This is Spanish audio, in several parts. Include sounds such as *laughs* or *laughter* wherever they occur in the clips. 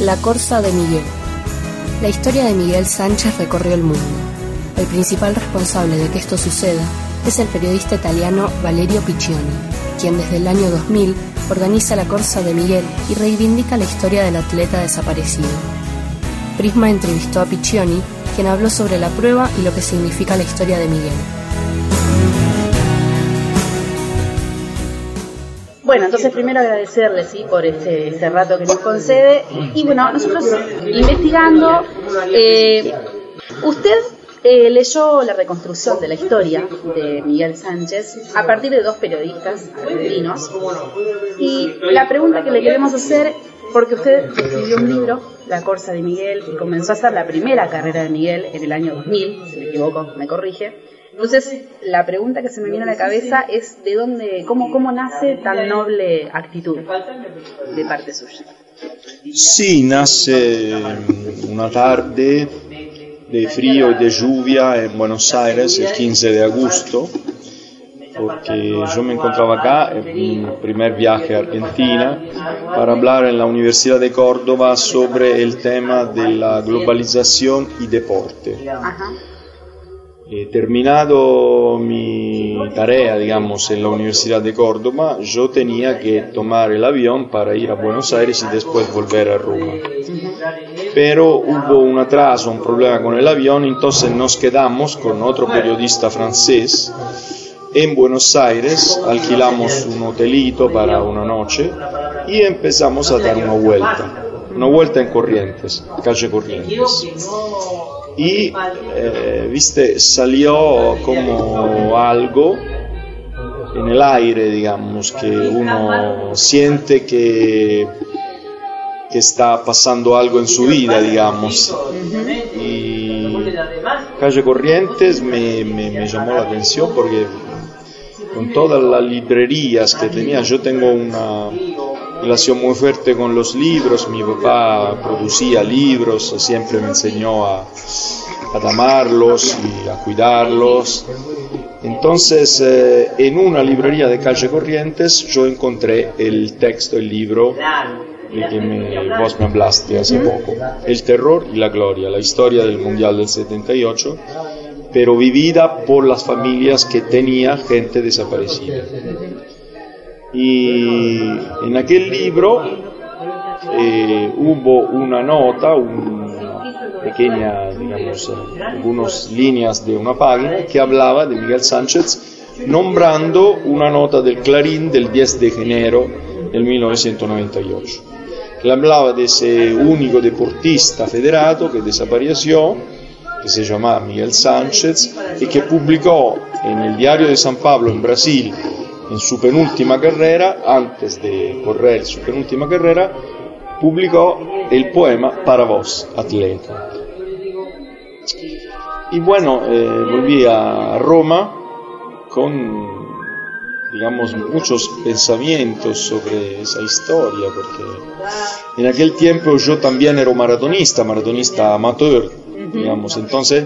La Corsa de Miguel. La historia de Miguel Sánchez recorrió el mundo. El principal responsable de que esto suceda es el periodista italiano Valerio Piccioni, quien desde el año 2000 organiza la Corsa de Miguel y reivindica la historia del atleta desaparecido. Prisma entrevistó a Piccioni, quien habló sobre la prueba y lo que significa la historia de Miguel. Bueno, entonces primero agradecerle ¿sí? por este, este rato que nos concede. Y bueno, nosotros investigando, eh, usted eh, leyó la reconstrucción de la historia de Miguel Sánchez a partir de dos periodistas argentinos. Y la pregunta que le queremos hacer, porque usted escribió un libro, La Corsa de Miguel, y comenzó a hacer la primera carrera de Miguel en el año 2000, si me equivoco, me corrige. Entonces, la pregunta que se me viene a la cabeza es de dónde, cómo, cómo nace tan noble actitud de parte suya. Sí, nace una tarde de frío y de lluvia en Buenos Aires el 15 de agosto, porque yo me encontraba acá en mi primer viaje a Argentina para hablar en la Universidad de Córdoba sobre el tema de la globalización y deporte. Ajá. Terminado mi tarea, digamos, en la Universidad de Córdoba, yo tenía que tomar el avión para ir a Buenos Aires y después volver a Roma. Pero hubo un atraso, un problema con el avión, entonces nos quedamos con otro periodista francés en Buenos Aires, alquilamos un hotelito para una noche y empezamos a dar una vuelta, una vuelta en Corrientes, calle Corrientes y eh, viste salió como algo en el aire digamos que uno siente que que está pasando algo en su vida digamos. Y calle Corrientes me, me, me llamó la atención porque con todas las librerías que tenía yo tengo una relación muy fuerte con los libros, mi papá producía libros, siempre me enseñó a, a amarlos y a cuidarlos. Entonces, eh, en una librería de calle Corrientes yo encontré el texto, el libro que me, vos me hablaste hace poco, El terror y la gloria, la historia del Mundial del 78, pero vivida por las familias que tenía gente desaparecida. Y en aquel libro eh, hubo una nota, una pequeña, digamos, eh, algunas líneas de una página que hablaba de Miguel Sánchez nombrando una nota del Clarín del 10 de enero del 1998, que hablaba de ese único deportista federado que desapareció, que se llamaba Miguel Sánchez, y que publicó en el Diario de San Pablo en Brasil en su penúltima carrera, antes de correr su penúltima carrera, publicó el poema Para vos, atleta. Y bueno, eh, volví a Roma con, digamos, muchos pensamientos sobre esa historia, porque en aquel tiempo yo también era maratonista, maratonista amateur, digamos, entonces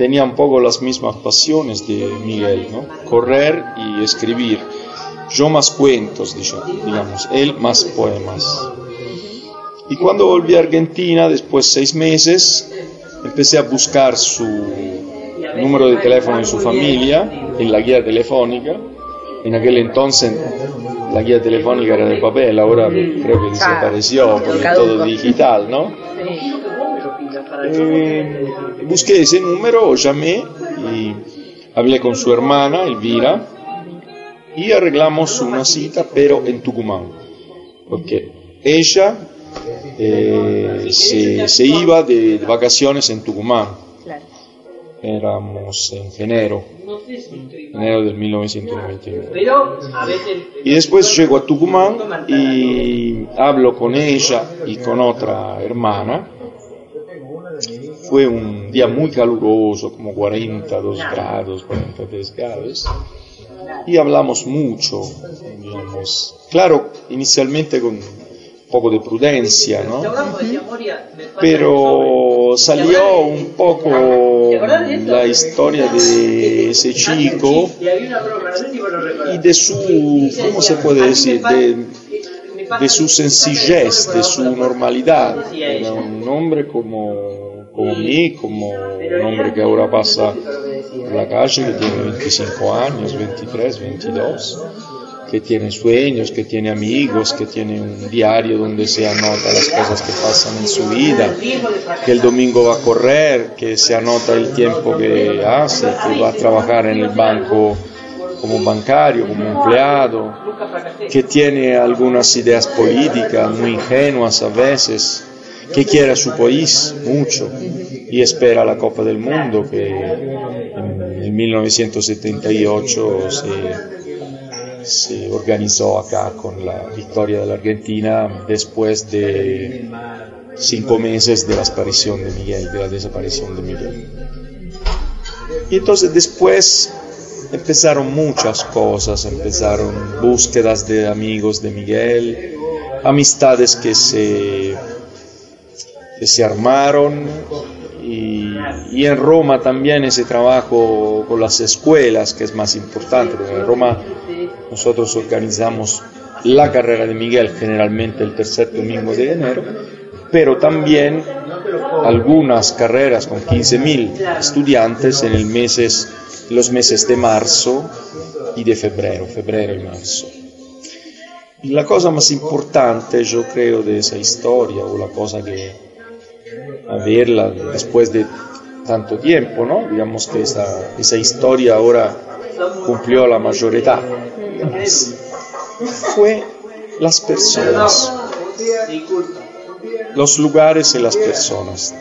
tenía un poco las mismas pasiones de Miguel, ¿no? Correr y escribir. Yo más cuentos, digamos, él más poemas. Y cuando volví a Argentina, después de seis meses, empecé a buscar su número de teléfono de su familia en la guía telefónica. En aquel entonces la guía telefónica era de papel, ahora creo que desapareció porque todo digital, ¿no? Eh, busqué ese número, llamé y hablé con su hermana, Elvira, y arreglamos una cita, pero en Tucumán, porque ella eh, se, se, iba de vacaciones en Tucumán. Éramos en enero, enero del 1999. Y después llego a Tucumán y hablo con ella y con otra hermana fue un día muy caluroso, como 42 grados, 43 grados, y hablamos mucho, digamos. Claro, inicialmente con un poco de prudencia, ¿no? Pero salió un poco la historia de ese *laughs* chico y de su, ¿cómo se puede decir? De, de su sencillez, de su normalidad. Era un hombre como, como mí, como un hombre que ahora pasa por la calle, que tiene 25 años, 23, 22 que tiene sueños, que tiene amigos, que tiene un diario donde se anota las cosas que pasan en su vida, que el domingo va a correr, que se anota el tiempo que hace, que va a trabajar en el banco como bancario, como empleado, que tiene algunas ideas políticas muy ingenuas a veces, que quiere a su país mucho y espera la Copa del Mundo que en 1978 se se organizó acá con la victoria de la Argentina después de cinco meses de la de Miguel, de la desaparición de Miguel. Y entonces después empezaron muchas cosas, empezaron búsquedas de amigos de Miguel, amistades que se, que se armaron y, y, en Roma también ese trabajo con las escuelas que es más importante, porque en Roma nosotros organizamos la carrera de Miguel generalmente el tercer domingo de enero, pero también algunas carreras con 15.000 estudiantes en el meses, los meses de marzo y de febrero, febrero y marzo. La cosa más importante, yo creo, de esa historia, o la cosa que a verla después de tanto tiempo, ¿no? Digamos que esa, esa historia ahora cumplió la mayoría fue las personas, los lugares y las personas.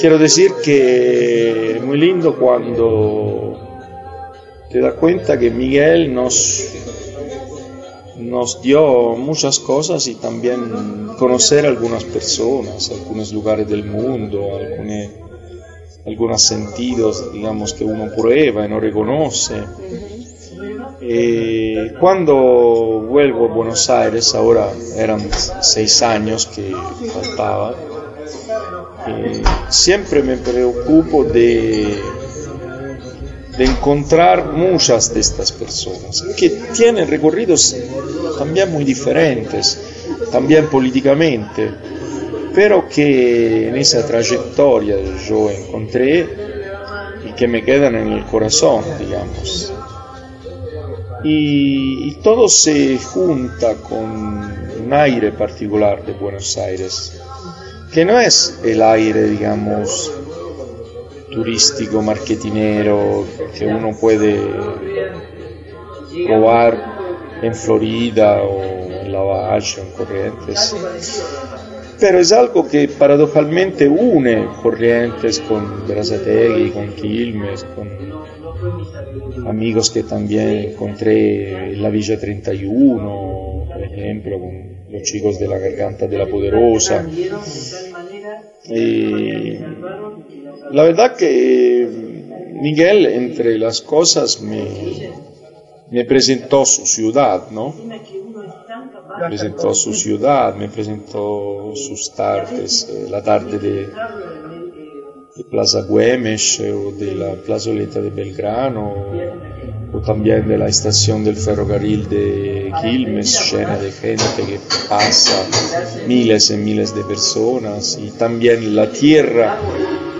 Quiero decir que es muy lindo cuando te das cuenta que Miguel nos, nos dio muchas cosas y también conocer algunas personas, algunos lugares del mundo, algunos, algunos sentidos, digamos, que uno prueba y no reconoce. Eh, cuando vuelvo a Buenos Aires, ahora eran seis años que faltaba, eh, siempre me preocupo de, de encontrar muchas de estas personas que tienen recorridos también muy diferentes, también políticamente, pero que en esa trayectoria yo encontré y que me quedan en el corazón, digamos. Y, todo se junta con un aire particular de Buenos Aires, que no es el aire, digamos, turístico, marketinero, que uno puede probar en Florida o en La Valle o en Corrientes. Pero es algo que paradójicamente une Corrientes con Brazategui, con Quilmes, con amigos que también encontré en la Villa 31, por ejemplo, con los chicos de la Garganta de la Poderosa. La verdad que Miguel, entre las cosas, me, me presentó su ciudad, ¿no? Me presentó su ciudad, me presentó sus tardes, eh, la tarde de de Plaza Güemes o de la plazoleta de Belgrano o también de la estación del ferrocarril de Quilmes llena de gente que pasa, miles y miles de personas y también la tierra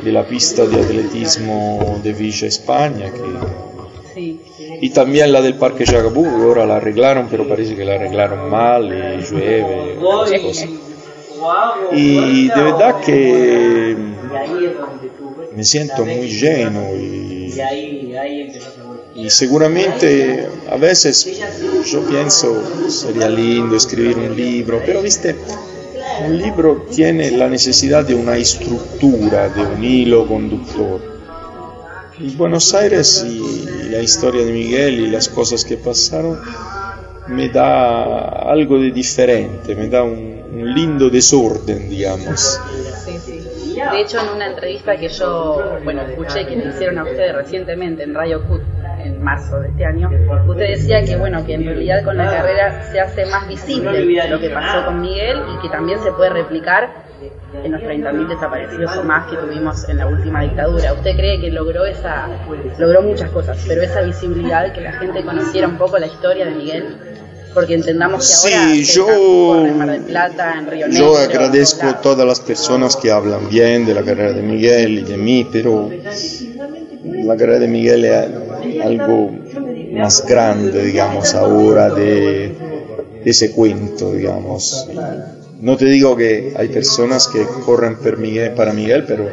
de la pista de atletismo de Villa España que, y también la del Parque Chacabú que ahora la arreglaron pero parece que la arreglaron mal y llueve y de verdad que me siento muy lleno y, y seguramente a veces yo pienso sería lindo escribir un libro, pero viste, un libro tiene la necesidad de una estructura, de un hilo conductor. Y Buenos Aires y la historia de Miguel y las cosas que pasaron me da algo de diferente, me da un, un lindo desorden, digamos. De hecho, en una entrevista que yo, bueno, escuché que le hicieron a ustedes recientemente en Radio Cut, en marzo de este año, usted decía que, bueno, que en realidad con la carrera se hace más visible lo que pasó con Miguel y que también se puede replicar en los 30.000 desaparecidos o más que tuvimos en la última dictadura. ¿Usted cree que logró esa, logró muchas cosas, pero esa visibilidad, que la gente conociera un poco la historia de Miguel? Porque entendamos que ahora Sí, yo, en Mar del Plata, en Río Negro. yo agradezco a todas las personas que hablan bien de la carrera de Miguel y de mí, pero la carrera de Miguel es algo más grande, digamos, ahora de, de ese cuento, digamos. No te digo que hay personas que corren per Miguel- para Miguel, pero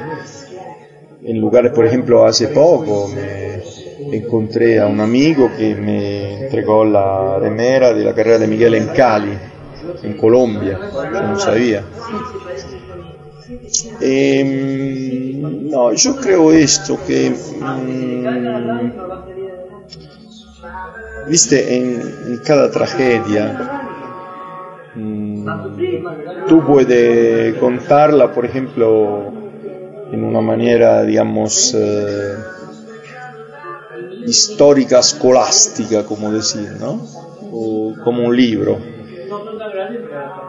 en lugares, por ejemplo, hace poco me encontré a un amigo que me entregó la remera de la carrera de Miguel en Cali, en Colombia, no sabía. Ehm, no, yo creo esto que, mm, viste, en, en cada tragedia, mm, tú puedes contarla, por ejemplo, en una manera, digamos, eh, histórica, escolástica, como decir, ¿no? O como un libro.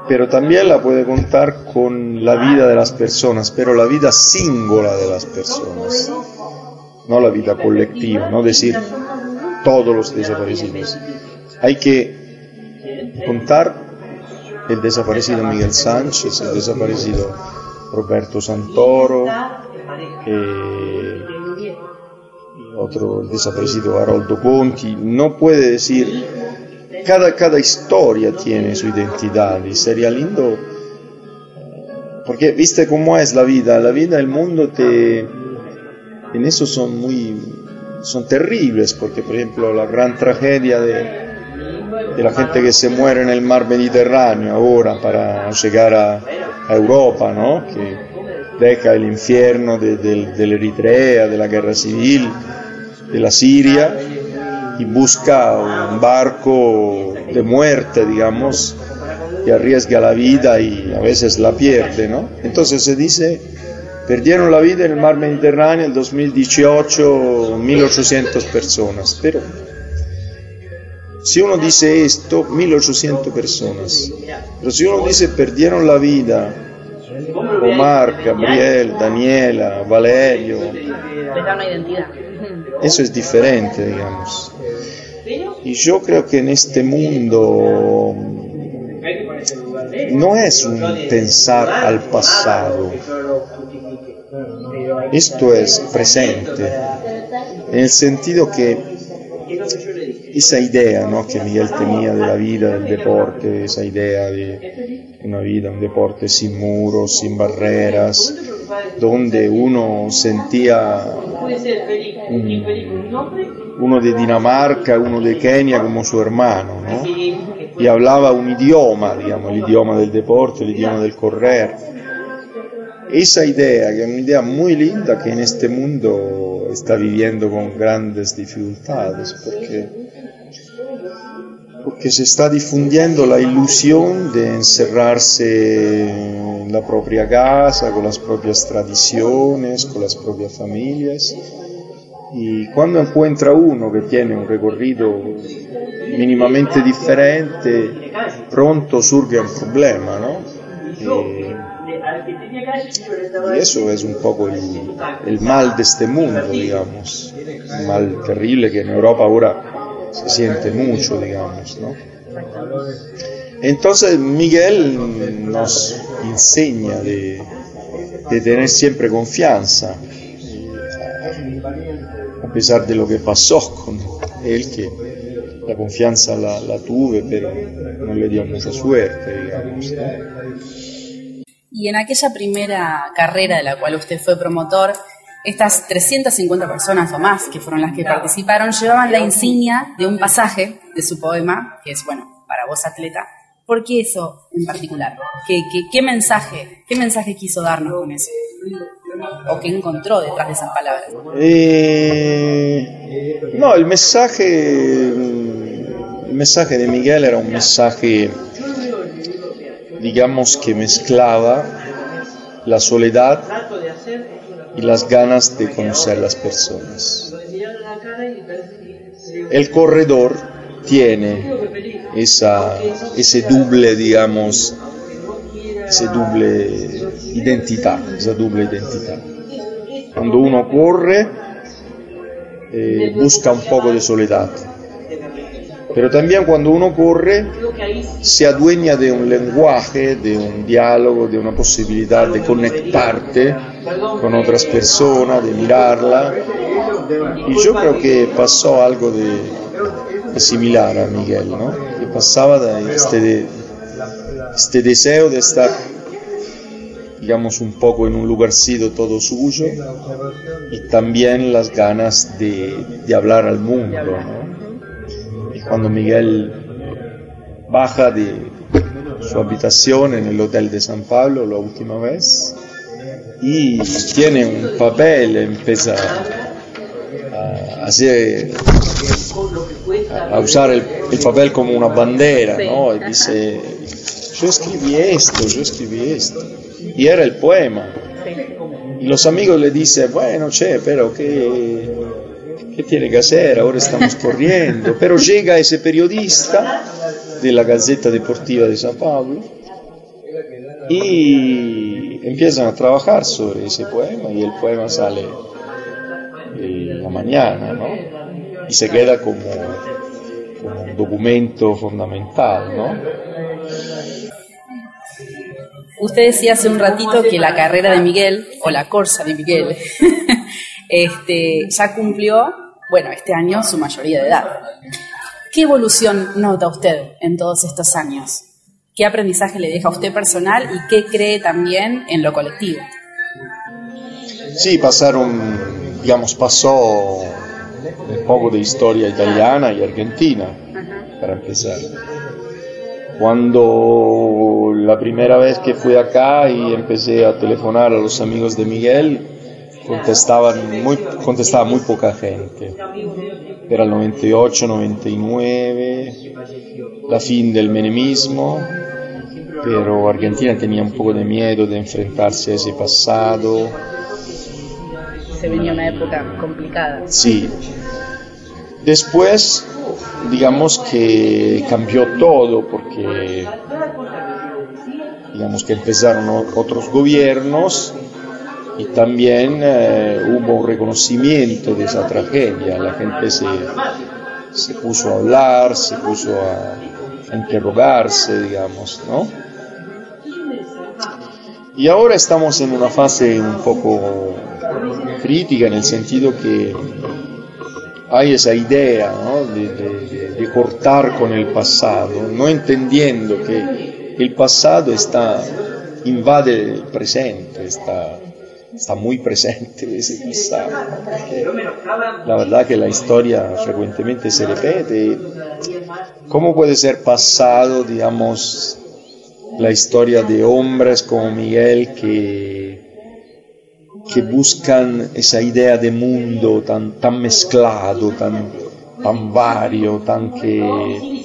Pero también la puede contar con la vida de las personas, pero la vida singular de las personas, no la vida colectiva, no decir todos los desaparecidos. Hay que contar el desaparecido Miguel Sánchez, el desaparecido Roberto Santoro, otro desaparecido Haroldo Conti, no puede decir, cada, cada historia tiene su identidad y sería lindo, porque viste cómo es la vida, la vida, el mundo te, en eso son muy, son terribles, porque por ejemplo la gran tragedia de, de la gente que se muere en el mar Mediterráneo ahora para llegar a, a Europa, ¿no? Que deja el infierno de, del Eritrea, de la guerra civil, de la Siria, y busca un barco de muerte, digamos, y arriesga la vida y a veces la pierde, ¿no? Entonces se dice, perdieron la vida en el mar Mediterráneo en 2018 1800 personas, pero si uno dice esto, 1800 personas, pero si uno dice perdieron la vida Omar, Gabriel, Daniela, Valerio, eso es diferente, digamos. Y yo creo que en este mundo no es un pensar al pasado, esto es presente, en el sentido que esa idea ¿no? que Miguel tenía de la vida, del deporte, esa idea de una vida, un deporte sin muros, sin barreras, donde uno sentía un- uno de Dinamarca, uno de Kenia como su hermano, ¿no? y hablaba un idioma, digamos, el idioma del deporte, el idioma del correr. Esa idea, que es una idea muy linda que en este mundo está viviendo con grandes dificultades, porque, porque se está difundiendo la ilusión de encerrarse en la propia casa, con las propias tradiciones, con las propias familias. Y cuando encuentra uno que tiene un recorrido mínimamente diferente, pronto surge un problema, ¿no? Y, y eso es un poco el, el mal de este mundo, digamos, un mal terrible que en Europa ahora se siente mucho, digamos, ¿no? Entonces Miguel nos enseña de, tener siempre confianza, a pesar de lo que pasó con él, que la confianza la, tuve, pero no le dio mucha suerte, digamos. Y en aquella primera carrera de la cual usted fue promotor, estas 350 personas o más que fueron las que participaron llevaban la insignia de un pasaje de su poema, que es, bueno, para vos atleta. ¿Por qué eso en particular? ¿Qué, mensaje, qué mensaje quiso darnos con eso? ¿O qué encontró detrás de esas palabras? Eh, no, el mensaje, el mensaje de Miguel era un mensaje, digamos, que mezclaba la soledad y las ganas de conocer las personas. El corredor tiene esa, ese doble, digamos, ese doble identidad, esa doble identidad. Cuando uno corre, eh, busca un poco de soledad, Pero también cuando uno corre se adueña de un lenguaje, de un diálogo, de una posibilidad de conectarte con otras personas, de mirarla. Y yo creo que pasó algo de, similar a Miguel, ¿no? Que pasaba de este, de este deseo de estar digamos, un poco en un lugarcito todo suyo y también las ganas de, de hablar al mundo. ¿no? Cuando Miguel baja de su habitación en el Hotel de San Pablo la última vez y tiene un papel, empieza a hacer a usar el, el papel como una bandera, ¿no? Y dice, yo escribí esto, yo escribí esto y era el poema. Y los amigos le dicen, bueno, che, pero ¿qué, ¿qué tiene que? Ahora estamos corriendo. Pero llega ese periodista de la Gaceta Deportiva de San Pablo y empiezan a trabajar sobre ese poema y el poema sale en la mañana, ¿no? Y se queda como, como un documento fundamental, ¿no? Usted decía hace un ratito que la carrera de Miguel, o la corsa de Miguel, *laughs* este, ya cumplió, bueno, este año su mayoría de edad. ¿Qué evolución nota usted en todos estos años? ¿Qué aprendizaje le deja a usted personal y qué cree también en lo colectivo? Sí, pasaron, digamos, pasó un poco de historia italiana y argentina, para empezar. Cuando la primera vez que fui acá y empecé a telefonar a los amigos de Miguel, contestaban muy, contestaba muy poca gente. Era el 98, 99, la fin del menemismo, pero Argentina tenía un poco de miedo de enfrentarse a ese pasado. Se venía una época complicada. Sí. Después digamos que cambió todo porque digamos que empezaron otros gobiernos y también eh, hubo un reconocimiento de esa tragedia, la gente se, se puso a hablar, se puso a, interrogarse, digamos, ¿no? Y ahora estamos en una fase un poco crítica en el sentido que hay esa idea ¿no? de, de, de, cortar con el pasado, no entendiendo que el pasado está, invade el presente, está, está muy presente ese pasado. La verdad que la historia frecuentemente se repite. ¿Cómo puede ser pasado, digamos, la historia de hombres como Miguel que que buscan esa idea de mundo tan, tan mezclado, tan, tan vario, tan que,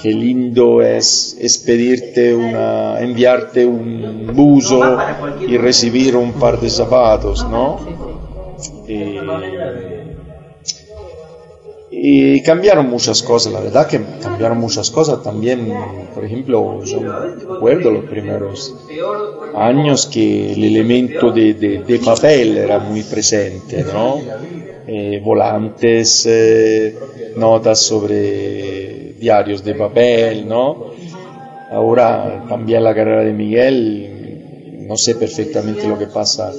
que lindo es, es pedirte una, enviarte un buzo y recibir un par de zapatos, ¿no? Eh, y cambiaron muchas cosas, la verdad que cambiaron muchas cosas también. Por ejemplo, yo recuerdo los primeros años que el elemento de, de papel era muy presente, ¿no? Eh, volantes, eh, notas sobre diarios de papel, ¿no? Ahora también la carrera de Miguel, no sé perfectamente lo que pasa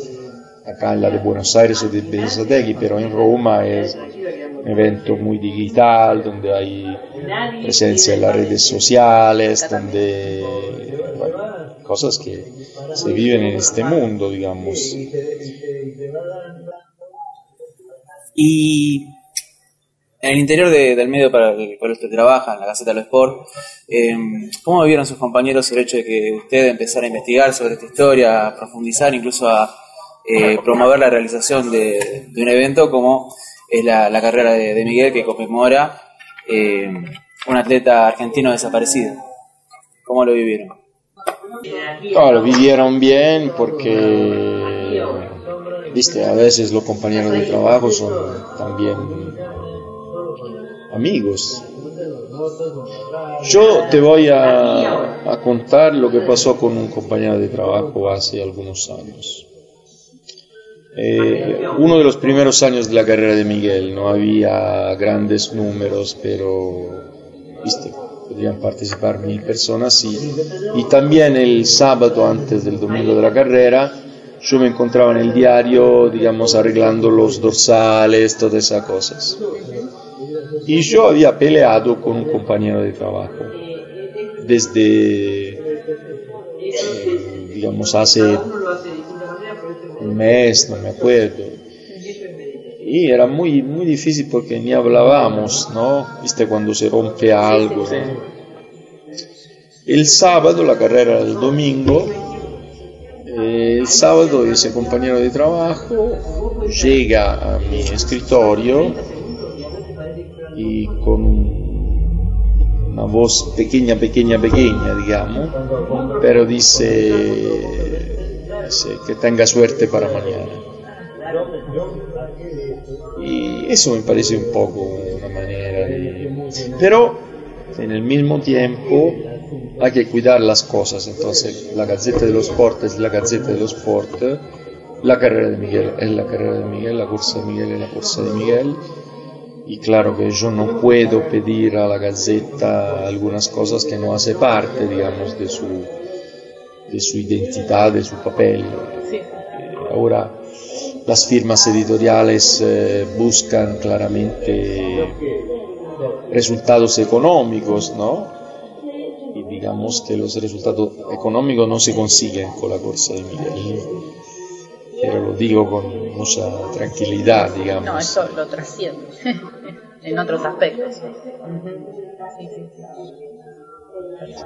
acá en la de Buenos Aires o de Benisategui, pero en Roma es un evento muy digital, donde hay presencia en las redes sociales, donde bueno, cosas que se viven en este mundo, digamos. Y en el interior de, del medio para el cual usted trabaja, en la Gaceta de los Sport, eh, ¿cómo vivieron sus compañeros el hecho de que usted empezara a investigar sobre esta historia, a profundizar, incluso a eh, promover la realización de, un evento como es la, carrera de, Miguel que conmemora eh, un atleta argentino desaparecido. ¿Cómo lo vivieron? No, lo vivieron bien porque, viste, a veces los compañeros de trabajo son también amigos. Yo te voy a, a contar lo que pasó con un compañero de trabajo hace algunos años. Eh, uno de los primeros años de la carrera de Miguel, no había grandes números, pero, viste, podían participar mil personas y, y también el sábado antes del domingo de la carrera yo me encontraba en el diario, digamos, arreglando los dorsales, todas esas cosas. Y yo había peleado con un compañero de trabajo desde, eh, digamos, hace un mes, no me acuerdo. Y era muy, muy difícil porque ni hablábamos, ¿no? Viste cuando se rompe algo. El sábado, la carrera del domingo, el sábado ese compañero de trabajo llega a mi escritorio y con una voz pequeña, pequeña, pequeña, digamos, pero dice, dice que tenga suerte para mañana. Y eso me parece un poco una manera de... Pero en el mismo tiempo hay que cuidar las cosas, entonces la Gaceta de los Sport es la Gaceta de los Sport, la carrera de Miguel es la carrera de Miguel, la cursa de Miguel es la cursa de Miguel, y claro que yo no puedo pedir a la Gaceta algunas cosas que no hace parte, digamos, de su, de su identidad, de su papel. Ahora, las firmas editoriales eh, buscan claramente resultados económicos, ¿no? Digamos que los resultados económicos no se consiguen con la Corsa de Miguel. Pero lo digo con mucha tranquilidad, digamos. No, eso lo trasciende *laughs* en otros aspectos.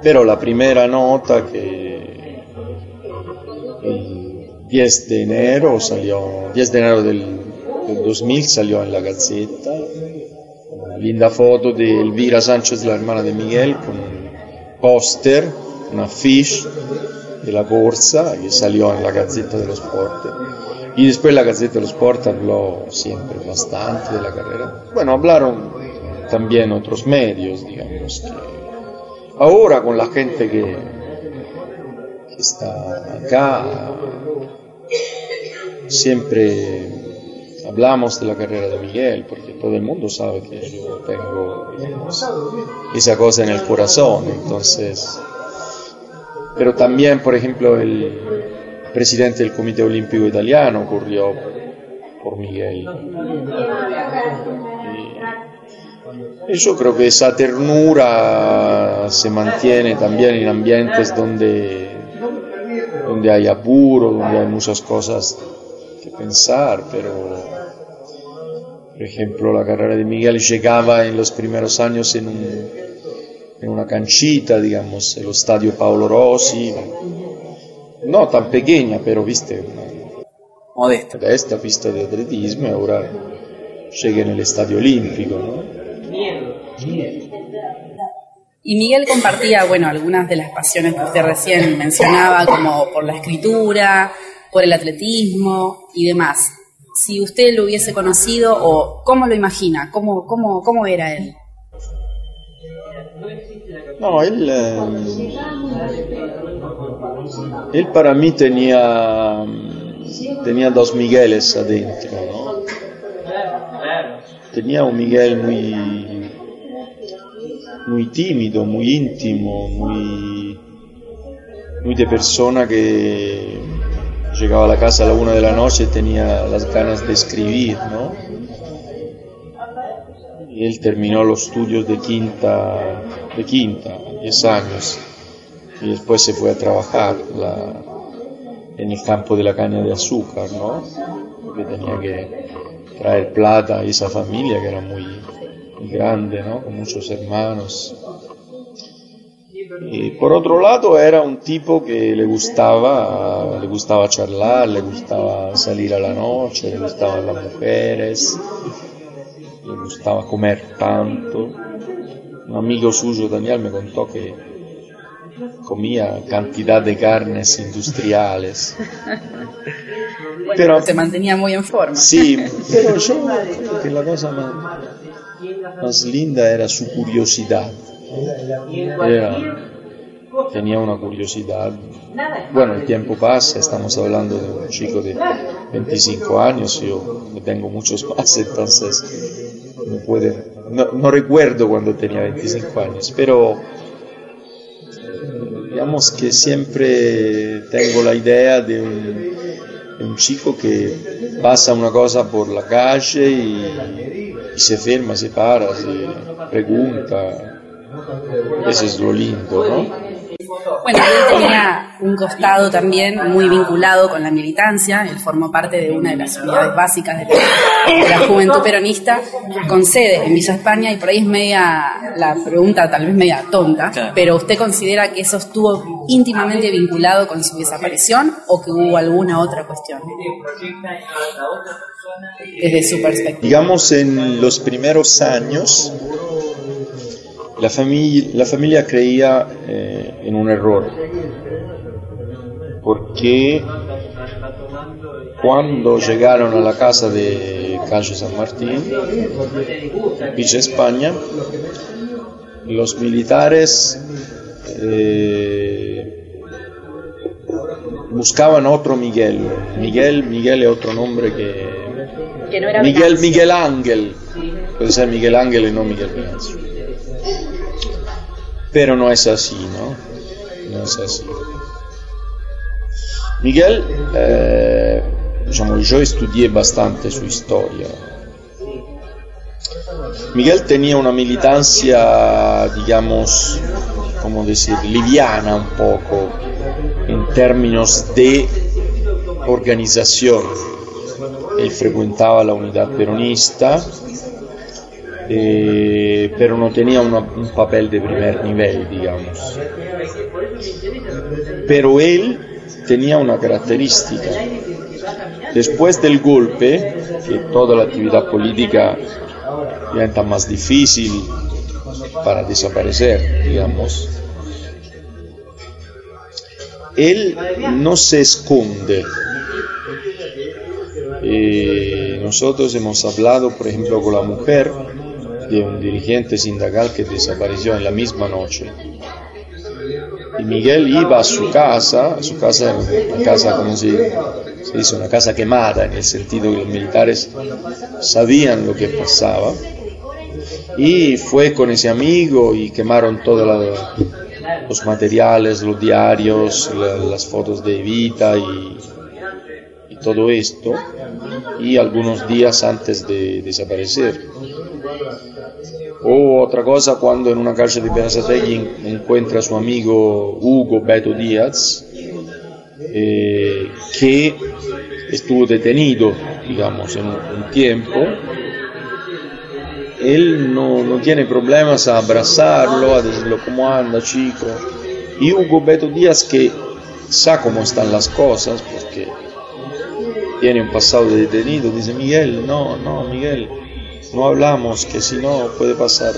Pero la primera nota que el 10 de enero salió, 10 de enero del, del 2000 salió en la Gazzetta, una linda foto de Elvira Sánchez, la hermana de Miguel, con un póster, una fiche de la corsa que salió en la Gazzetta dello Sport. Y después la Gazzetta dello Sport habló siempre bastante de la carrera. Bueno, hablaron también otros medios, digamos, que ahora con la gente que, que está acá, siempre hablamos de la carrera de Miguel, porque todo el mundo sabe que yo tengo esa cosa en el corazón, entonces... Pero también, por ejemplo, el presidente del Comité Olímpico Italiano corrió por Miguel. Y yo creo que esa ternura se mantiene también en ambientes donde, donde hay apuro, donde hay muchas cosas que pensar, pero por ejemplo la carrera de Miguel llegaba en los primeros años en, un, en una canchita, digamos, el estadio Paolo Rossi, no tan pequeña, pero viste, Modesto. de esta pista de atletismo y ahora llega en el estadio olímpico, ¿no? Y Miguel compartía, bueno, algunas de las pasiones que usted recién mencionaba, como por la escritura, por el atletismo y demás. Si usted lo hubiese conocido o cómo lo imagina, cómo, cómo, cómo era él. No, él, eh, él para mí tenía, tenía dos Migueles adentro, ¿no? Tenía un Miguel muy, muy tímido, muy íntimo, muy, muy de persona que llegaba a la casa a la una de la noche tenía las ganas de escribir, ¿no? Y él terminó los estudios de quinta, de quinta, 10 años, y después se fue a trabajar la- en el campo de la caña de azúcar, ¿no? Porque tenía que traer plata a esa familia que era muy grande, ¿no? Con muchos hermanos. Y por otro lado era un tipo que le gustaba, le gustaba charlar, le gustaba salir a la noche, le gustaban las mujeres, le gustaba comer tanto. Un amigo suyo, Daniel, me contó que comía cantidad de carnes industriales. Pero Se mantenía muy en forma. Sí, *laughs* pero yo creo que la cosa más, más linda era su curiosidad. Era, tenía una curiosidad. Bueno, el tiempo pasa, estamos hablando de un chico de 25 años, yo tengo muchos más, entonces no, puede, no, recuerdo cuando tenía 25 años, pero digamos que siempre tengo la idea de un, chico que pasa una cosa por la calle y, y se ferma, se para, se pregunta. Eso es lo lindo, ¿no? Bueno, él tenía un costado también muy vinculado con la militancia, él formó parte de una de las unidades básicas de la, juventud peronista, con sede en Villa España, y por ahí es media, la pregunta tal vez media tonta, pero ¿usted considera que eso estuvo íntimamente vinculado con su desaparición o que hubo alguna otra cuestión? Desde su perspectiva. Digamos, en los primeros años, la familia, la familia creía eh, en un error, porque cuando llegaron a la casa de Calle San Martín, Villa España, los militares eh, buscaban otro Miguel. Miguel, Miguel es otro nombre que... que no era Miguel, Miguel Ángel. Puede ser Miguel Ángel y no Miguel Venancio. Pero no es así, ¿no? No es así. Miguel, eh, diciamo, yo estudié bastante su historia. Miguel tenía una militancia, digamos, como decir, liviana un poco, en términos de organización. Él frecuentaba la unidad peronista, eh, pero no tenía una, un papel de primer nivel, digamos. Pero él tenía una característica. Después del golpe, que toda la actividad política diventa más difícil para desaparecer, digamos, él no se esconde. Eh, nosotros hemos hablado, por ejemplo, con la mujer de un dirigente sindical que desapareció en la misma noche. Y Miguel iba a su casa, su casa, una casa como se, se dice, una casa quemada, en el sentido que los militares sabían lo que pasaba. Y fue con ese amigo y quemaron todos los materiales, los diarios, las fotos de Evita y todo esto. Y algunos días antes de desaparecer. O otra cosa cuando en una calle de Benazategui encuentra a su amigo Hugo Beto Díaz, eh, que estuvo detenido, digamos, en un tiempo. Él no, no tiene problemas a abrazarlo, a decirle cómo anda, chico. Y Hugo Beto Díaz, que sabe cómo están las cosas, porque tiene un pasado de detenido, dice Miguel, no, no, Miguel, no hablamos, que si no puede pasar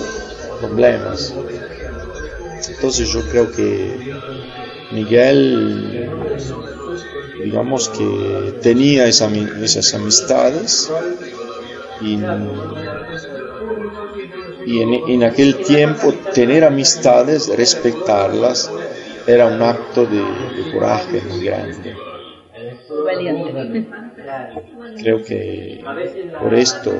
problemas. Entonces yo creo que Miguel, digamos que tenía esas amistades y, en, en, aquel tiempo tener amistades, respetarlas, era un acto de, de coraje muy grande. Creo que por esto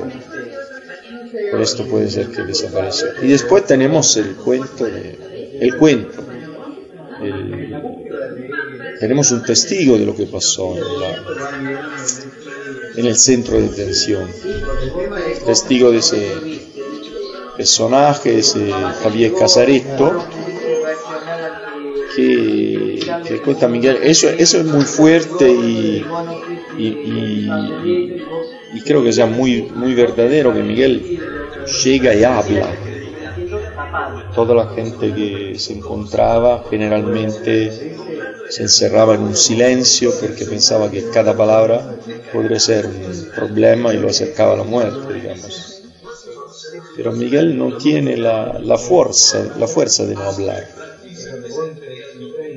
por esto puede ser que desapareció. Y después tenemos el cuento, el cuento. Tenemos un testigo de lo que pasó en, en el centro de detención. Testigo de ese personaje, ese Javier Casaretto, que, que, cuenta Miguel. Eso, es muy fuerte y, y, creo que sea muy, muy verdadero que Miguel llega y habla. Toda la gente que se encontraba generalmente se encerraba en un silencio porque pensaba que cada palabra podría ser un problema y lo acercaba a la muerte, digamos. Pero Miguel no tiene la, la fuerza, la fuerza de no hablar.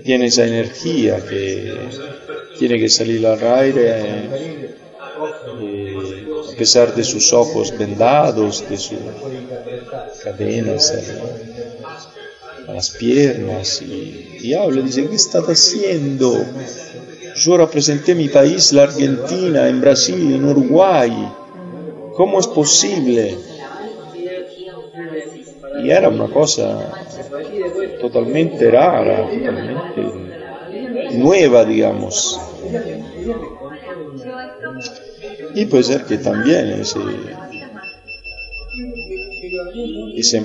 Tiene esa energía que tiene que salir al aire a pesar de sus ojos vendados, de sus cadenas. a las piernas y, habla, dice, ¿qué estás haciendo? Yo representé mi país, la Argentina, en Brasil, en Uruguay. ¿Cómo es posible? Y era una cosa totalmente rara, totalmente nueva, digamos. Y puede ser que también ese,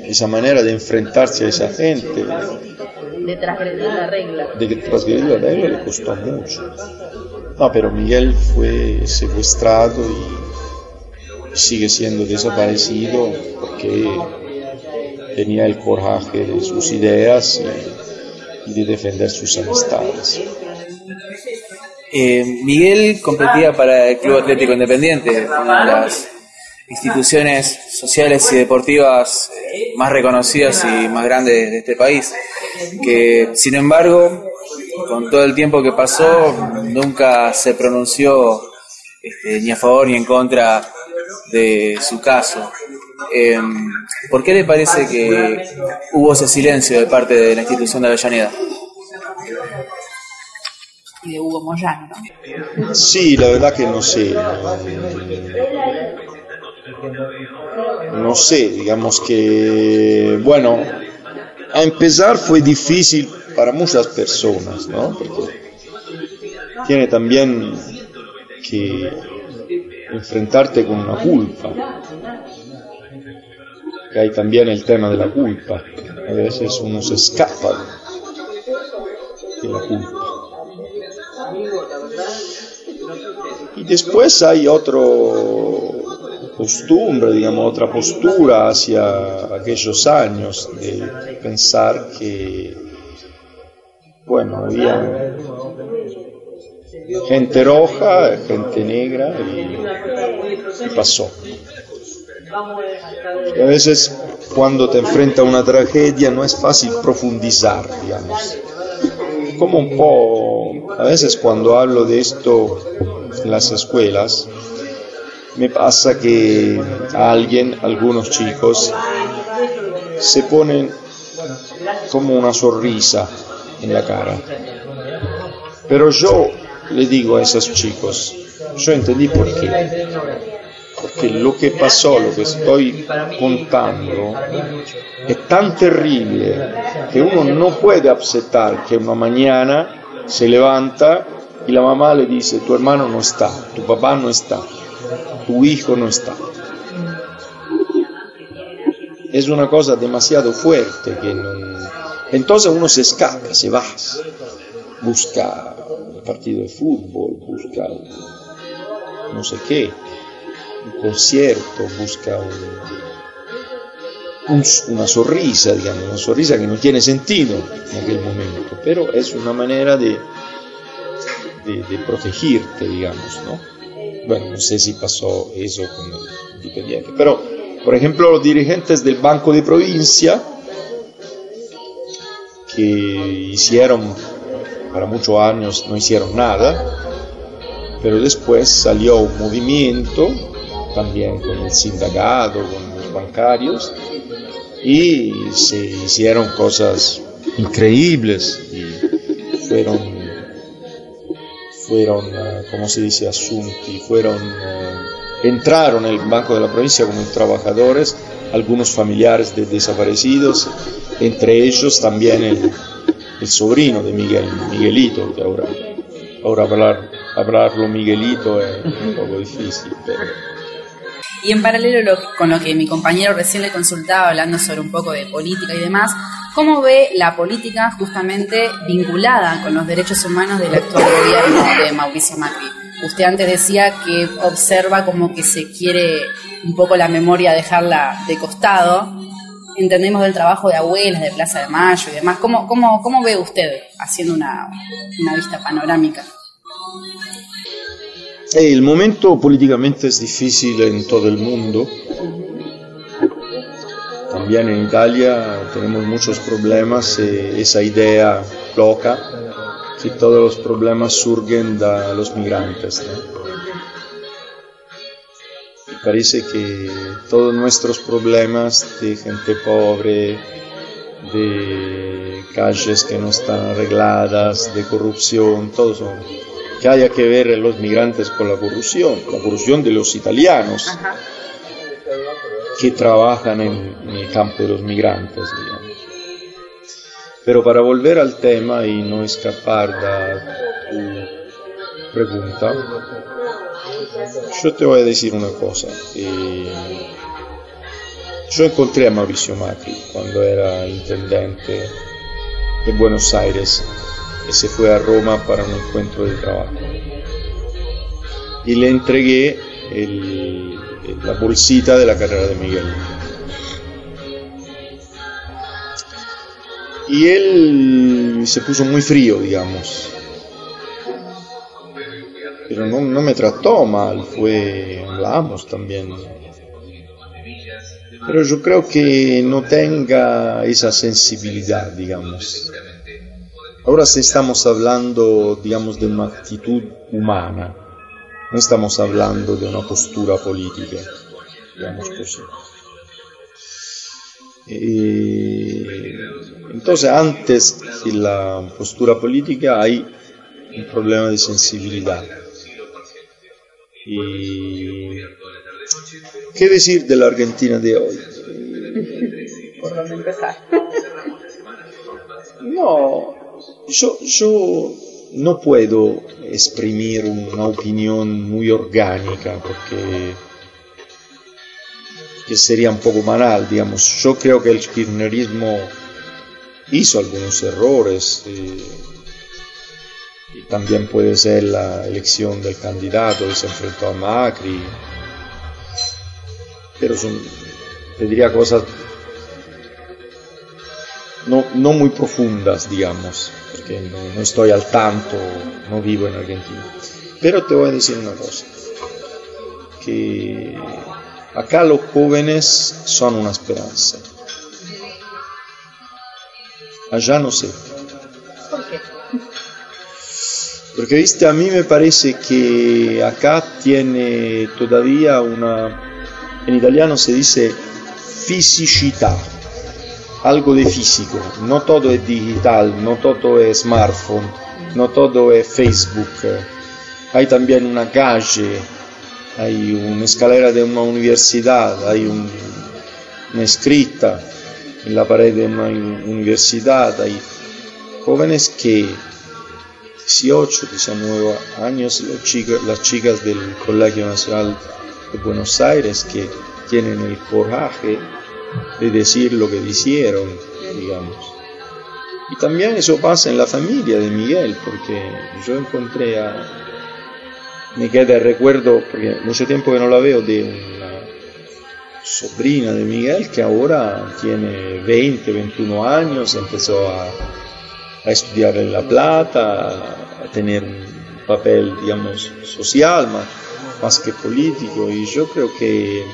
esa manera de enfrentarse a esa gente, De transgredir la regla. de transgredir la regla le costó mucho. No, pero Miguel fue secuestrado y sigue siendo desaparecido porque tenía el coraje de sus ideas y, y de defender sus amistades. Eh, Miguel competía para el Club Atlético Independiente, una de las instituciones sociales y deportivas eh, más reconocidas y más grandes de este país, que sin embargo, con todo el tiempo que pasó, nunca se pronunció este, ni a favor ni en contra de su caso. Eh, ¿Por qué le parece que hubo ese silencio de parte de la institución de Avellaneda? De Hugo ¿no? Sí, la verdad que no sé. No sé, digamos que, bueno, a empezar fue difícil para muchas personas, ¿no? Porque tiene también que enfrentarte con una culpa. Hay también el tema de la culpa. A veces uno se escapa de la culpa. Y después hay otro costumbre, digamos, otra postura hacia aquellos años de pensar que, bueno, había gente roja, gente negra y, y pasó. Y a veces cuando te enfrenta a una tragedia no es fácil profundizar, digamos. Como un po', a veces cuando hablo de esto en las escuelas, me pasa que alguien, algunos chicos, se ponen como una sonrisa en la cara. Pero yo le digo a esos chicos, yo entendí por qué. Porque lo que pasó, lo que estoy contando, es tan terrible que uno no puede aceptar que una mañana se levanta y la mamá le dice, tu hermano no está, tu papá no está, tu hijo no está. Es una cosa demasiado fuerte que. Entonces uno se escapa, se va, busca un partido de fútbol, busca no sé qué, un concierto, busca un, un, una sonrisa, digamos, una sonrisa que no tiene sentido en aquel momento, pero es una manera de, protegerte, digamos, ¿no? Bueno, no sé si pasó eso con el independiente, pero por ejemplo los dirigentes del Banco de Provincia que hicieron para muchos años no hicieron nada, pero después salió un movimiento también con el sindicato, con los bancarios, y se hicieron cosas increíbles y fueron, fueron, uh, ¿cómo se dice?, asunti, fueron, uh, entraron en el Banco de la Provincia como trabajadores, algunos familiares de desaparecidos, entre ellos también el, el sobrino de Miguel, Miguelito, que ahora, ahora hablar, hablarlo Miguelito es un poco difícil, pero... Y en paralelo lo, con lo que mi compañero recién le consultaba, hablando sobre un poco de política y demás, ¿cómo ve la política justamente vinculada con los derechos humanos del actual gobierno de Mauricio Macri? Usted antes decía que observa como que se quiere un poco la memoria dejarla de costado. Entendemos del trabajo de abuelas, de Plaza de Mayo y demás. ¿Cómo, cómo, cómo ve usted haciendo una, una vista panorámica? El momento políticamente es difícil en todo el mundo. También en Italia tenemos muchos problemas. Eh, esa idea loca que todos los problemas surgen de los migrantes. ¿no? Parece que todos nuestros problemas de gente pobre, de calles que no están arregladas, de corrupción, todo eso que haya que ver los migrantes con la corrupción, la corrupción de los italianos que trabajan en, el campo de los migrantes, digamos. Pero para volver al tema y no escapar de tu pregunta, yo te voy a decir una cosa. Eh, yo encontré a Mauricio Macri cuando era intendente de Buenos Aires se fue a Roma para un encuentro de trabajo. Y le entregué la bolsita de la carrera de Miguel. Y él se puso muy frío, digamos. Pero no, no me trató mal, fue, hablamos también pero yo creo que no tenga esa sensibilidad, digamos. Ahora sí estamos hablando, digamos, de una actitud humana, no estamos hablando de una postura política, digamos así. Eh, entonces, antes de la postura política hay un problema de sensibilidad. Y ¿Qué decir de la Argentina de hoy? *laughs* ¿Por dónde empezar? No, yo, yo no puedo exprimir una opinión muy orgánica porque que sería un poco banal, digamos. Yo creo que el kirchnerismo hizo algunos errores eh, y también puede ser la elección del candidato que se enfrentó a Macri pero son, te diría cosas no, no muy profundas, digamos, porque no, no, estoy al tanto, no vivo en Argentina. Pero te voy a decir una cosa, que acá los jóvenes son una esperanza. Allá no sé. ¿Por qué? Porque, viste, a mí me parece que acá tiene todavía una en italiano se dice fisicità, algo de físico. No todo es digital, no todo es smartphone, no todo es Facebook. Hay también una calle, hay una escalera de una universidad, hay una escrita en la pared de una universidad, hay jóvenes que 18, 19 años, las chicas del Colegio Nacional de Buenos Aires que tienen el coraje de decir lo que dijeron, digamos. Y también eso pasa en la familia de Miguel, porque yo encontré a... Me queda el recuerdo, porque mucho tiempo que no la veo, de una sobrina de Miguel que ahora tiene 20, 21 años, empezó a, a estudiar en La Plata, a tener un papel, digamos, social, más más que político y yo creo que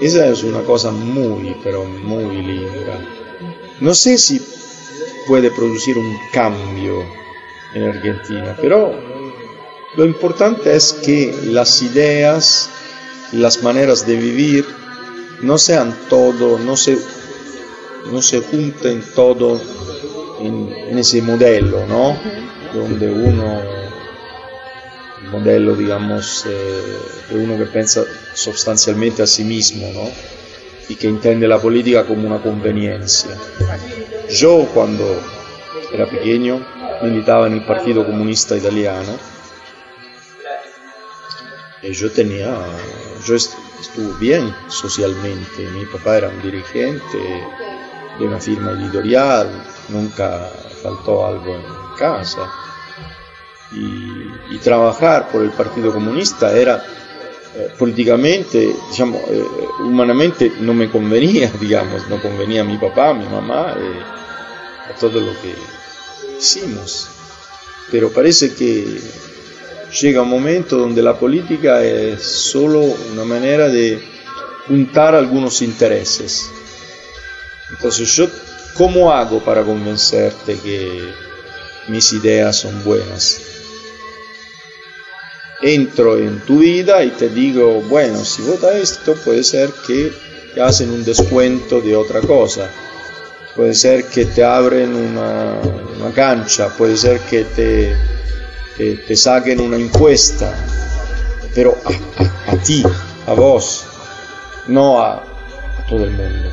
esa es una cosa muy, pero muy linda. No sé si puede producir un cambio en Argentina, pero lo importante es que las ideas las maneras de vivir no sean todo, no se, no se junten todo en, en ese modelo, ¿no? Donde uno modelo, digamos, eh, de uno que piensa sustancialmente a sí mismo, ¿no? Y que entiende la política como una conveniencia. Yo cuando era pequeño militaba en el Partido Comunista Italiano y yo tenía, yo estuve bien socialmente, mi papá era un dirigente de una firma editorial, nunca faltó algo en casa y, trabajar por el Partido Comunista era eh, políticamente, digamos, eh, humanamente no me convenía, *laughs* digamos, no convenía a mi papá, a mi mamá, eh, a todo lo que hicimos. Pero parece que llega un momento donde la política es solo una manera de juntar algunos intereses. Entonces yo, ¿cómo hago para convencerte que mis ideas son buenas? Entro en tu vida y te digo, bueno, si vota esto, puede ser que te hacen un descuento de otra cosa. puede ser que te abren una, cancha, puede ser que te, te, saquen una encuesta, pero a, ti, a vos, no a, a todo el mundo.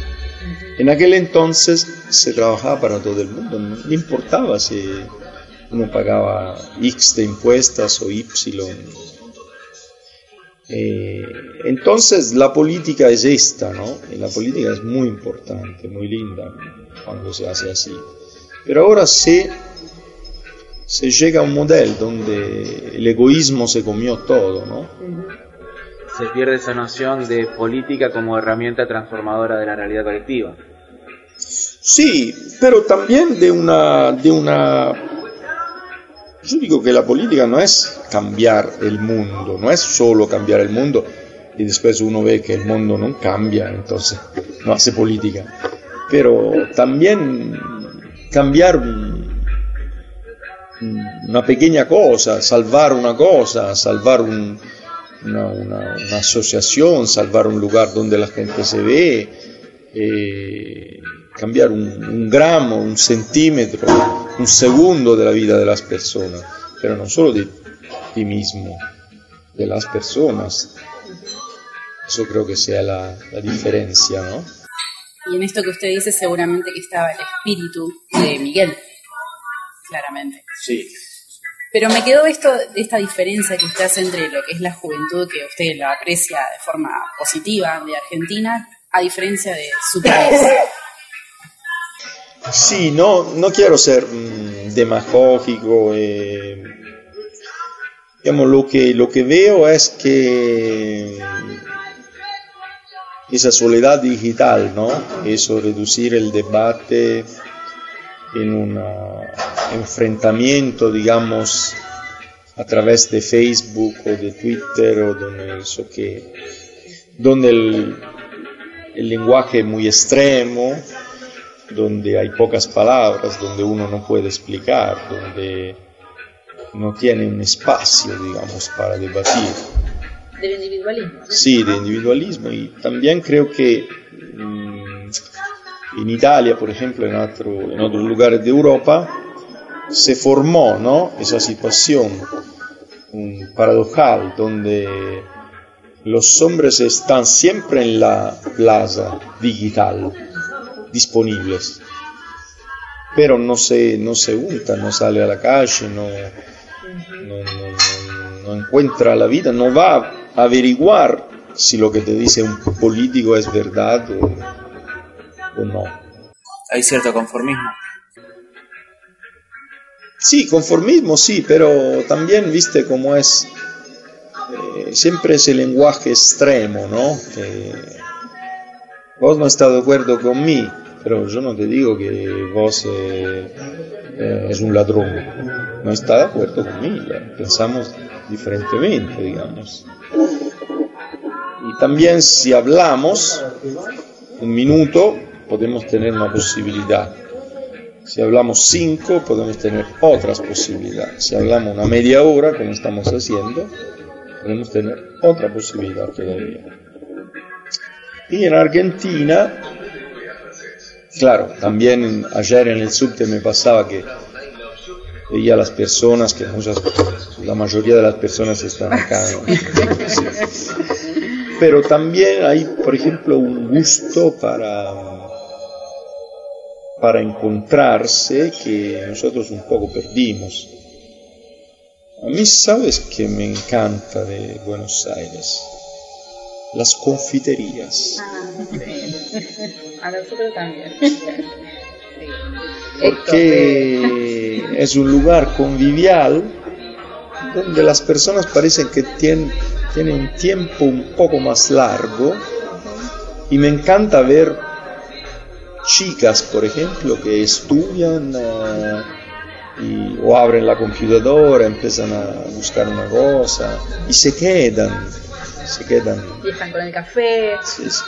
En aquel entonces se trabajaba para todo el mundo, no importaba si uno pagaba X de impuestos o Y. Eh, entonces la política es esta, ¿no? Y la política es muy importante, muy linda cuando se hace así. Pero ahora se, se llega a un modelo donde el egoísmo se comió todo, ¿no? Se pierde esa noción de política como herramienta transformadora de la realidad colectiva. Sí, pero también de una, de una yo digo que la política no es cambiar el mundo, no es solo cambiar el mundo y después uno ve que el mundo no cambia, entonces no hace política. Pero también cambiar una pequeña cosa, salvar una cosa, salvar un, una, una, una, asociación, salvar un lugar donde la gente se ve, eh, cambiar un, un, gramo, un centímetro, un segundo de la vida de las personas, pero no solo de ti mismo, de las personas. Eso creo que sea la, la diferencia, ¿no? Y en esto que usted dice seguramente que estaba el espíritu de Miguel, claramente. Sí. Pero me quedó esto, esta diferencia que usted hace entre lo que es la juventud, que usted lo aprecia de forma positiva de Argentina, a diferencia de su país. *laughs* Sí, no, no quiero ser mmm, demagógico. Eh, digamos, lo que, lo que veo es que esa soledad digital, ¿no? Eso, reducir el debate en un enfrentamiento, digamos, a través de Facebook o de Twitter o donde eso que, donde el, el lenguaje es muy extremo, donde hay pocas palabras, donde uno no puede explicar, donde no tiene un espacio, digamos, para debatir. Del individualismo. Sí, de individualismo. Y también creo que mmm, en Italia, por ejemplo, en, otro, en otros lugares de Europa, se formó ¿no? esa situación um, paradojal donde los hombres están siempre en la plaza digital disponibles, pero no se, no se unta, no sale a la calle, no, no, no, no encuentra la vida, no va a averiguar si lo que te dice un político es verdad o, o no. Hay cierto conformismo. Sí, conformismo sí, pero también viste cómo es, eh, siempre ese lenguaje extremo, ¿no? Que vos no estás de acuerdo con mí, pero yo no te digo que vos eh, eh, es un ladrón, no está de acuerdo conmigo, pensamos diferentemente, digamos. Y también si hablamos un minuto, podemos tener una posibilidad. Si hablamos cinco, podemos tener otras posibilidades. Si hablamos una media hora, como estamos haciendo, podemos tener otra posibilidad todavía. Y en Argentina, claro, también ayer en el subte me pasaba que veía a las personas, que muchas, la mayoría de las personas están acá. *laughs* Pero también hay, por ejemplo, un gusto para, para encontrarse que nosotros un poco perdimos. A mí, ¿sabes que me encanta de Buenos Aires? Las confiterías. Ah, sí. A nosotros también. *laughs* Porque es un lugar convivial donde las personas parecen que tienen, tienen un tiempo un poco más largo y me encanta ver chicas, por ejemplo, que estudian y, o abren la computadora, empiezan a buscar una cosa y se quedan, se quedan. Y están con el café. Sí, sí.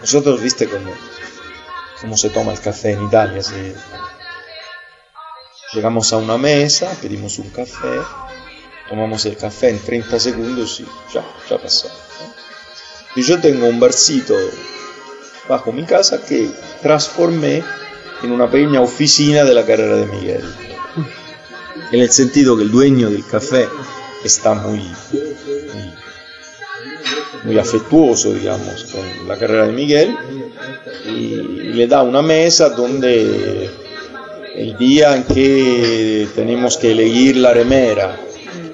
Nosotros, viste cómo, cómo se toma el café en Italia. ¿sí? Llegamos a una mesa, pedimos un café, tomamos el café en 30 segundos y ya, ya pasó. ¿no? Y yo tengo un barcito bajo mi casa que transformé en una pequeña oficina de la carrera de Miguel. En el sentido que el dueño del café está muy, muy, muy afectuoso, digamos, con la carrera de Miguel y le da una mesa donde el día en que tenemos que elegir la remera,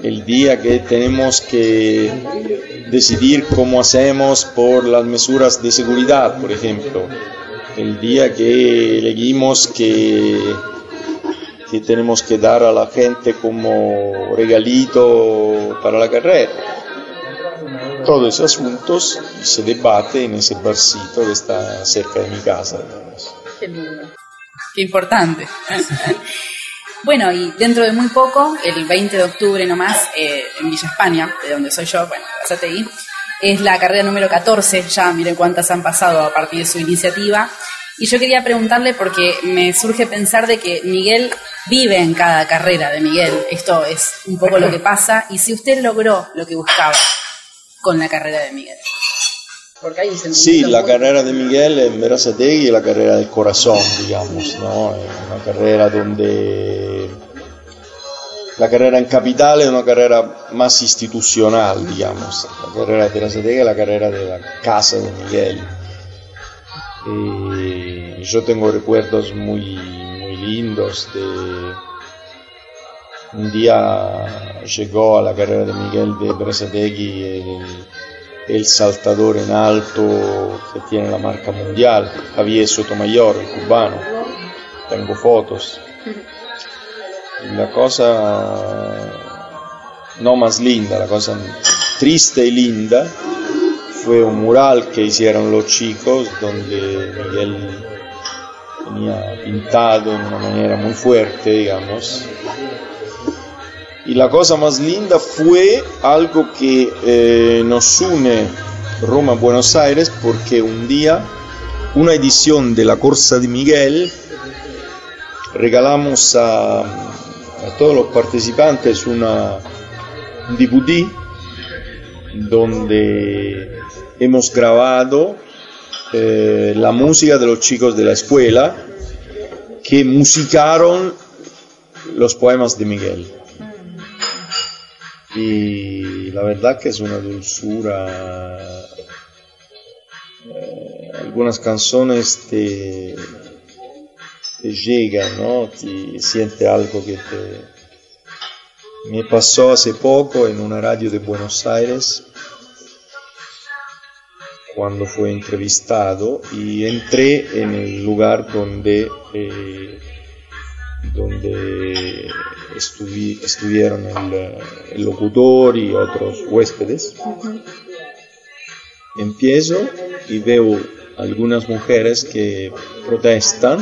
el día que tenemos que decidir cómo hacemos por las medidas de seguridad, por ejemplo, el día que elegimos que, que tenemos que dar a la gente como regalito para la carrera. Todos esos asuntos se debate en ese barcito que está cerca de mi casa. Qué lindo. Qué importante. *laughs* Bueno, y dentro de muy poco, el 20 de octubre nomás, eh, en Villa España, de donde soy yo, bueno, ahí, es la carrera número 14, ya miren cuántas han pasado a partir de su iniciativa. Y yo quería preguntarle porque me surge pensar de que Miguel vive en cada carrera de Miguel. Esto es un poco lo que pasa. Y si usted logró lo que buscaba con la carrera de Miguel. Porque sí, la carrera de Miguel es la carrera del corazón, digamos, ¿no? Es una carrera donde la carrera en capital es una carrera más institucional, digamos. La carrera de Verazategui es la carrera de la casa de Miguel. Y yo tengo recuerdos muy, muy lindos de un día llegó a la carrera de Miguel de Brazategui el el saltador en alto que tiene la marca mundial, Javier Sotomayor, el cubano. Tengo fotos. la cosa no más linda, la cosa triste y linda fue un mural que hicieron los chicos donde Miguel tenía pintado de una manera muy fuerte, digamos, y la cosa más linda fue algo que eh, nos une Roma Buenos Aires porque un día, una edición de la Corsa de Miguel, regalamos a, todos los participantes una, un DVD donde hemos grabado eh, la música de los chicos de la escuela que musicaron los poemas de Miguel y la verdad que es una dulzura. Eh, algunas canciones te, te llegan, ¿no? Te siente algo que te... Me pasó hace poco en una radio de Buenos Aires cuando fue entrevistado y entré en el lugar donde eh, donde estuvieron el, locutor y otros huéspedes. Empiezo y veo algunas mujeres que protestan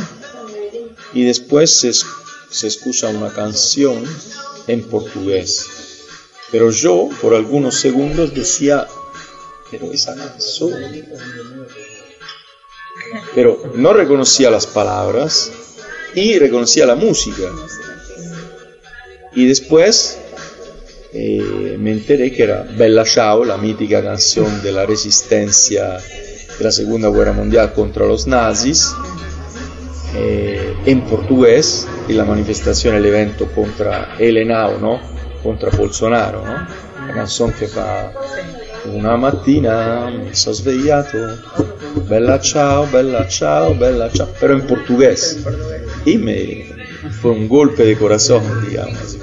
y después se, se escucha una canción en portugués. Pero yo por algunos segundos decía, pero esa canción... Pero no reconocía las palabras y reconocía la música. Y después eh, me enteré que era Bella Ciao, la mítica canción de la resistencia de la Segunda Guerra Mundial contra los nazis, eh, en portugués, y la manifestación, el evento contra Elenao, ¿no? contra Bolsonaro, ¿no? la canción que fa una mattina mi sono svegliato, bella ciao, bella ciao, bella ciao, pero en portugués. Y me fue un golpe de corazón, digamos.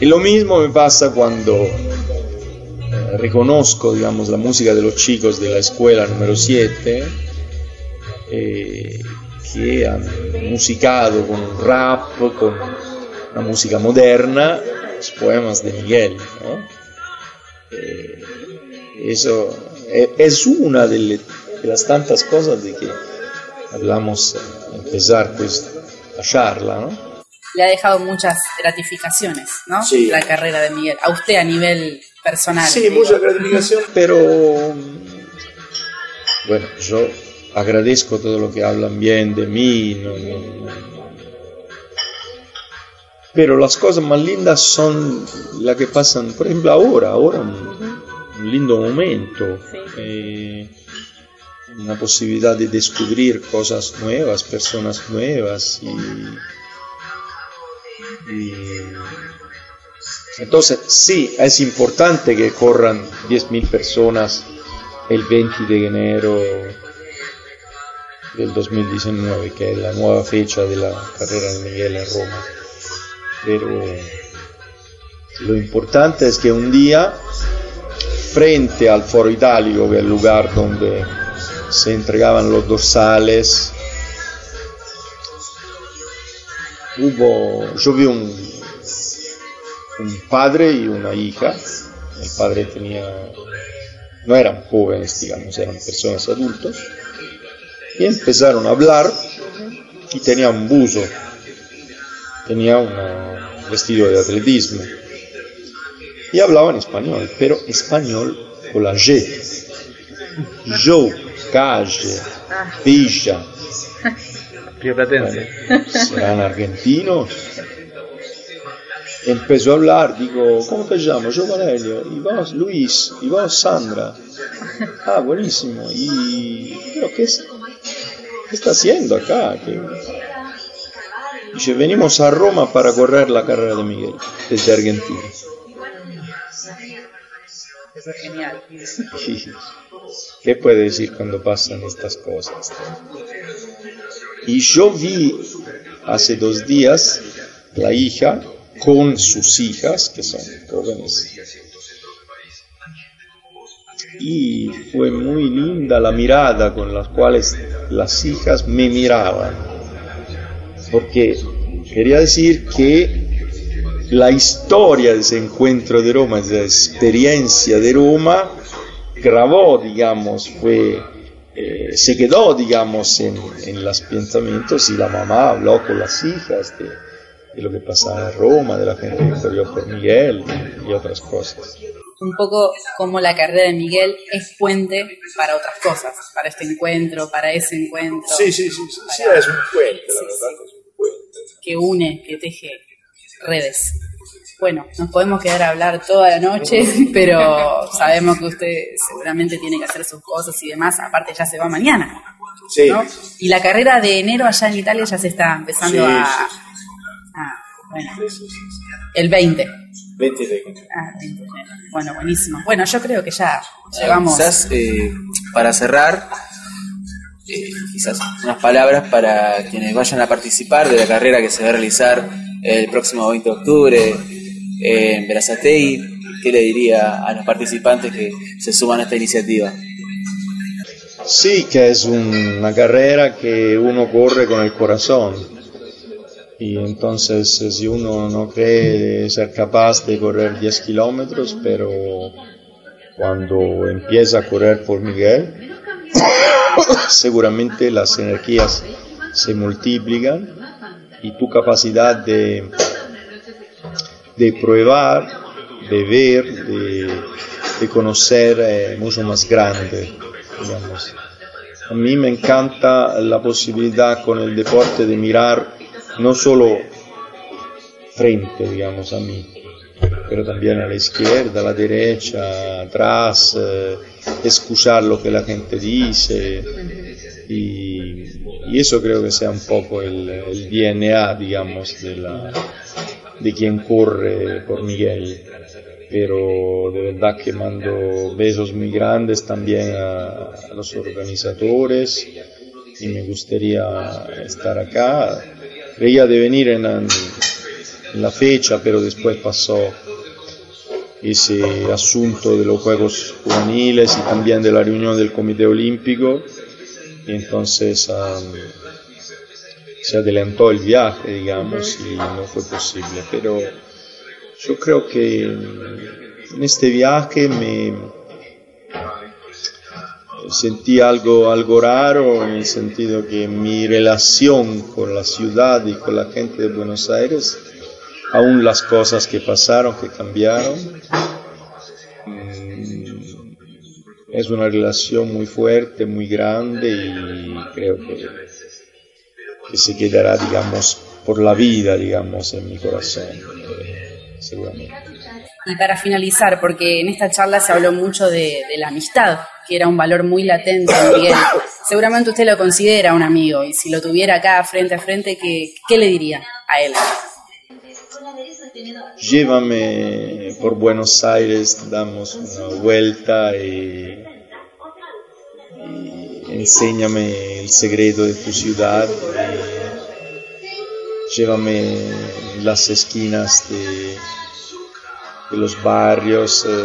Y lo mismo me pasa cuando eh, reconozco, digamos, la música de los chicos de la escuela número 7, eh, que han musicado con rap, con una música moderna, los poemas de Miguel. Eh, eso es una de, las tantas cosas de que hablamos al empezar pues, la charla, ¿no? Le ha dejado muchas gratificaciones, ¿no? Sí. La carrera de Miguel. A usted a nivel personal. Sí, mucha gratificación, pero bueno, yo agradezco todo lo que hablan bien de mí. pero las cosas más lindas son las que pasan, por ejemplo, ahora, ahora un lindo momento. Eh, una posibilidad de descubrir cosas nuevas, personas nuevas y, entonces sí, es importante que corran 10.000 personas el 20 de enero del 2019, que es la nueva fecha de la carrera de Miguel en Roma. Pero lo importante es que un día, frente al Foro Itálico, que es el lugar donde se entregaban los dorsales, hubo, yo vi un, un padre y una hija. El padre tenía, no eran jóvenes, digamos, eran personas adultos. Y empezaron a hablar y tenía un buzo, tenía un vestido de atletismo. Y hablaban español, pero español con la G. Yo, calle, villa. Rioplatense. serán argentinos. Empezó a hablar, digo, ¿cómo te llamas? Yo Valerio, y vos Luis, y vos Sandra. Ah, buenísimo. Y, pero ¿qué, es- qué está haciendo acá? ¿Qué- Dice, venimos a Roma para correr la carrera de Miguel, desde Argentina. Es genial. *laughs* ¿Qué puede decir cuando pasan estas cosas? Y yo vi hace dos días la hija con sus hijas, que son jóvenes. Y fue muy linda la mirada con la cual las hijas me miraban. Porque quería decir que la historia de ese encuentro de Roma, de esa experiencia de Roma, grabó, digamos, fue, eh, se quedó, digamos, en, en los pensamientos y la mamá habló con las hijas de, de lo que pasaba en Roma, de la gente que corrió por Miguel y otras cosas. Un poco como la carrera de Miguel es puente para otras cosas, para este encuentro, para ese encuentro. Sí, sí, sí, sí, sí, es un puente, la verdad, es un puente. que une, que teje redes. Bueno, nos podemos quedar a hablar toda la noche, *laughs* pero sabemos que usted seguramente tiene que hacer sus cosas y demás, aparte ya se va mañana. Sí, ¿no? Y la carrera de enero allá en Italia ya se está empezando Sí, a, Bueno, el 20. 20 de Ah, 20 de enero. Bueno, buenísimo. Bueno, yo creo que ya llegamos. Quizás eh, para cerrar, eh, quizás unas palabras para quienes vayan a participar de la carrera que se va a realizar el próximo 20 de octubre eh, en Berazategui. ¿Qué le diría a los participantes que se suman a esta iniciativa? Sí, que es una carrera que uno corre con el corazón. Y entonces eh, si uno no cree ser capaz de correr 10 kilómetros, pero cuando empieza a correr por Miguel, *coughs* seguramente las energías se multiplican y tu capacidad de, de probar, de ver, de, de conocer es mucho más grande. A mí me encanta la posibilidad con el deporte de mirar no solo frente, digamos, a mí, pero también a la izquierda, a la derecha, atrás, eh, escuchar lo que la gente dice. Y eso creo que sea un poco el, el DNA, digamos, de, de quien corre por Miguel. Pero de verdad que mando besos muy grandes también a, los organizadores y me gustaría estar acá. Creía de venir en, en la fecha, pero después pasó ese asunto de los Juegos Juveniles y también de la reunión del Comité Olímpico. Y entonces um, se adelantó el viaje, digamos, y no fue posible. Pero yo creo que en este viaje me sentí algo, algo raro en el sentido que mi relación con la ciudad y con la gente de Buenos Aires, aún las cosas que pasaron, que cambiaron, mm, es una relación muy fuerte, muy grande y creo que, se quedará, digamos, por la vida, digamos, en mi corazón, eh, seguramente. Y para finalizar, porque en esta charla se habló mucho de, de la amistad que era un valor muy latente en Miguel. Seguramente usted lo considera un amigo y si lo tuviera acá frente a frente, ¿qué, qué le diría a él? Llévame por Buenos Aires, damos una vuelta y, enséñame el secreto de tu ciudad. llévame las esquinas de, los barrios, eh,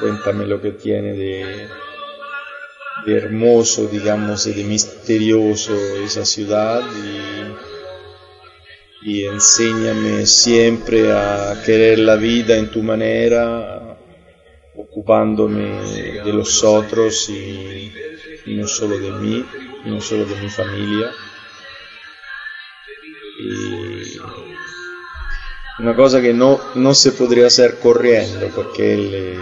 cuéntame lo que tiene de, hermoso, digamos, y de misterioso esa ciudad y enséñame siempre a querer la vida en tu manera, ocupándome de los otros y, no solo de mí, no solo de mi familia. Y una cosa que no, no se podría hacer corriendo porque él eh,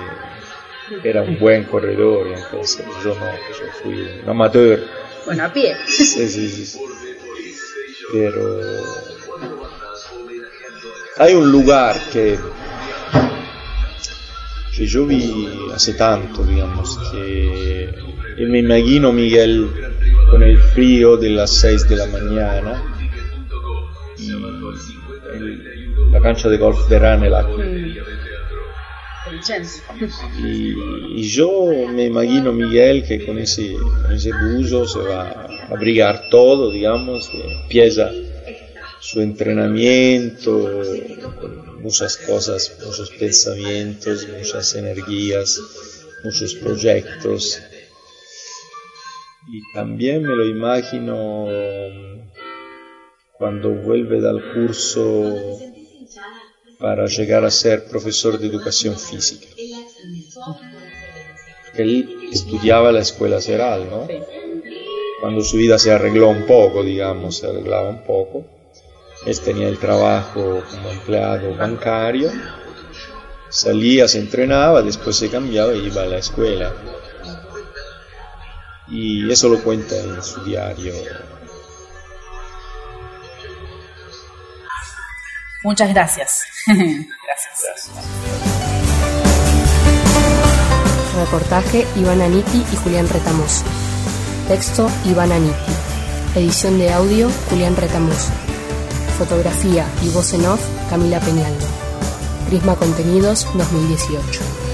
era un buen corredor, entonces yo no, yo fui un amateur. Bueno, a pie. Sí, sí, sí. Pero hay un lugar que, que yo vi hace tanto, digamos, que y me imagino Miguel con el frío de las 6 de la mañana y el- la cancha de golf de Ranelagh. Y, y yo me imagino Miguel que con ese, con ese buzo se va a abrigar todo, digamos, que empieza su entrenamiento, muchas cosas, muchos pensamientos, muchas energías, muchos proyectos. Y también me lo imagino cuando vuelve del curso para llegar a ser profesor de educación física. Él estudiaba la escuela Ceral, ¿no? Cuando su vida se arregló un poco, digamos, se arreglaba un poco. Él tenía el trabajo como empleado bancario, salía, se entrenaba, después se cambiaba y iba a la escuela. Y eso lo cuenta en su diario. Muchas gracias. *laughs* gracias. Reportaje Iván Aniti y Julián Retamoso. Texto Iván Aniti. Edición de audio Julián Retamoso. Fotografía y voz en off Camila Peñaldo. Prisma Contenidos 2018.